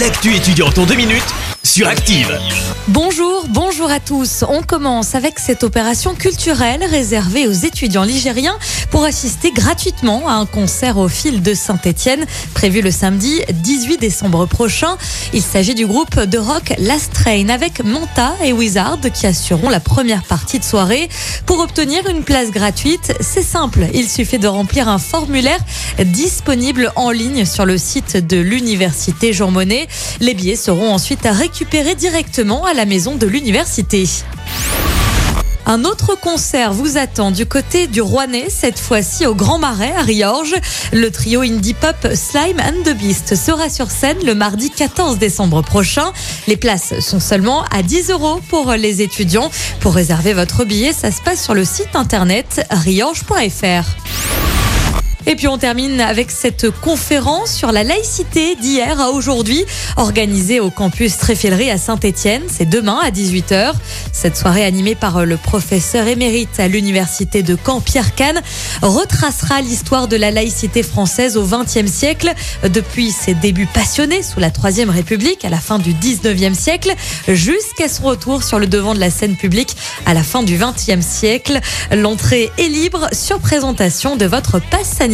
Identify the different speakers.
Speaker 1: L'actu étudiante en deux minutes sur Active.
Speaker 2: Bonjour, bonjour à tous. On commence avec cette opération culturelle réservée aux étudiants ligériens pour assister gratuitement à un concert au fil de Saint-Étienne prévu le samedi 18 décembre prochain. Il s'agit du groupe de rock Last Train avec Manta et Wizard qui assureront la première partie de soirée. Pour obtenir une place gratuite, c'est simple. Il suffit de remplir un formulaire disponible en ligne sur le site de l'université Jean Monnet. Les billets seront ensuite récupérés directement à la maison de l'université. Un autre concert vous attend du côté du Rouennais, cette fois-ci au Grand Marais à Riorges. Le trio indie pop Slime and the Beast sera sur scène le mardi 14 décembre prochain. Les places sont seulement à 10 euros pour les étudiants. Pour réserver votre billet, ça se passe sur le site internet riorges.fr. Et puis on termine avec cette conférence sur la laïcité d'hier à aujourd'hui, organisée au campus Tréfilerie à Saint-Étienne. C'est demain à 18h. Cette soirée animée par le professeur émérite à l'université de Caen, Pierre Kahn, retracera l'histoire de la laïcité française au XXe siècle, depuis ses débuts passionnés sous la Troisième République à la fin du XIXe siècle, jusqu'à son retour sur le devant de la scène publique à la fin du XXe siècle. L'entrée est libre sur présentation de votre passe sanitaire.